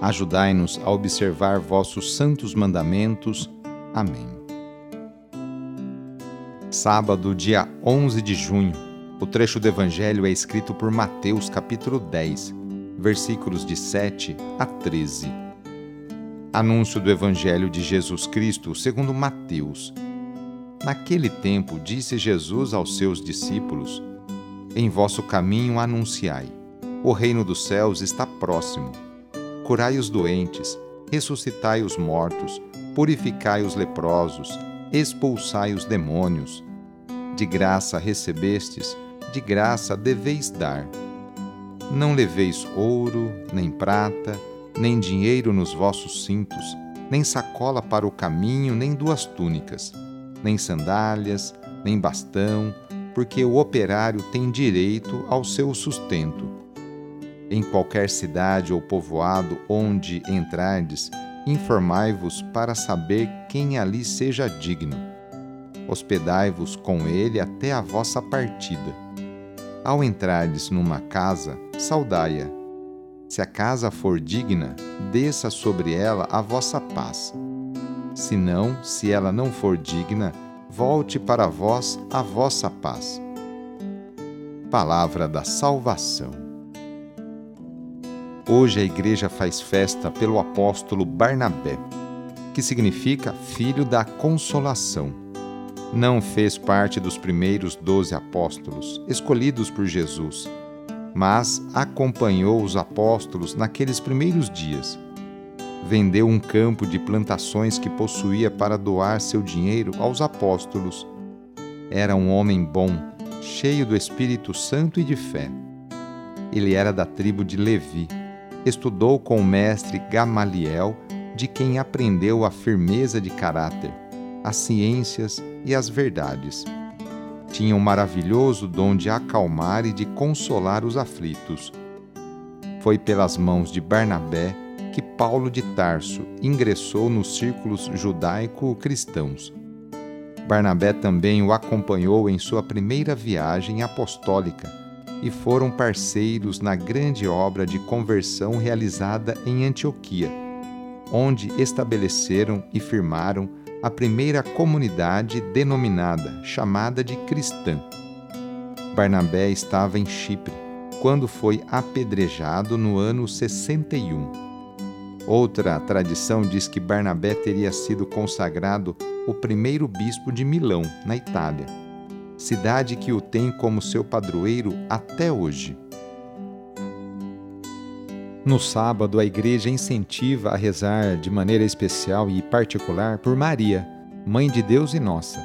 Ajudai-nos a observar vossos santos mandamentos. Amém sábado, dia 11 de junho. O trecho do Evangelho é escrito por Mateus, capítulo 10, versículos de 7 a 13. Anúncio do Evangelho de Jesus Cristo segundo Mateus. Naquele tempo disse Jesus aos seus discípulos: Em vosso caminho anunciai: o reino dos céus está próximo. Curai os doentes, ressuscitai os mortos, purificai os leprosos, expulsai os demônios. De graça recebestes, de graça deveis dar. Não leveis ouro, nem prata, nem dinheiro nos vossos cintos, nem sacola para o caminho, nem duas túnicas, nem sandálias, nem bastão, porque o operário tem direito ao seu sustento. Em qualquer cidade ou povoado onde entrardes, informai-vos para saber quem ali seja digno. Hospedai-vos com ele até a vossa partida. Ao entrardes numa casa, saudai-a. Se a casa for digna, desça sobre ela a vossa paz. Se não, se ela não for digna, volte para vós a vossa paz. Palavra da Salvação. Hoje a igreja faz festa pelo apóstolo Barnabé, que significa filho da consolação. Não fez parte dos primeiros doze apóstolos, escolhidos por Jesus, mas acompanhou os apóstolos naqueles primeiros dias. Vendeu um campo de plantações que possuía para doar seu dinheiro aos apóstolos. Era um homem bom, cheio do Espírito Santo e de fé. Ele era da tribo de Levi estudou com o mestre Gamaliel, de quem aprendeu a firmeza de caráter, as ciências e as verdades. Tinha um maravilhoso dom de acalmar e de consolar os aflitos. Foi pelas mãos de Barnabé que Paulo de Tarso ingressou nos círculos judaico-cristãos. Barnabé também o acompanhou em sua primeira viagem apostólica e foram parceiros na grande obra de conversão realizada em Antioquia, onde estabeleceram e firmaram a primeira comunidade denominada, chamada de cristã. Barnabé estava em Chipre quando foi apedrejado no ano 61. Outra tradição diz que Barnabé teria sido consagrado o primeiro bispo de Milão, na Itália cidade que o tem como seu padroeiro até hoje. No sábado, a igreja incentiva a rezar de maneira especial e particular por Maria, Mãe de Deus e nossa.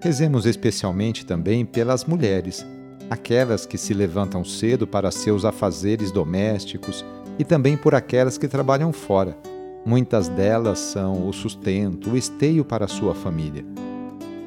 Rezemos especialmente também pelas mulheres, aquelas que se levantam cedo para seus afazeres domésticos e também por aquelas que trabalham fora. Muitas delas são o sustento, o esteio para sua família.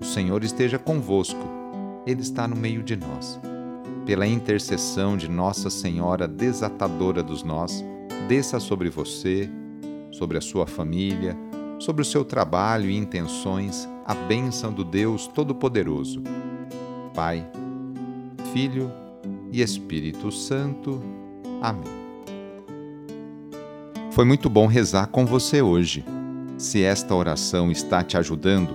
O Senhor esteja convosco, Ele está no meio de nós. Pela intercessão de Nossa Senhora desatadora dos nós, desça sobre você, sobre a sua família, sobre o seu trabalho e intenções a bênção do Deus Todo-Poderoso. Pai, Filho e Espírito Santo. Amém. Foi muito bom rezar com você hoje. Se esta oração está te ajudando,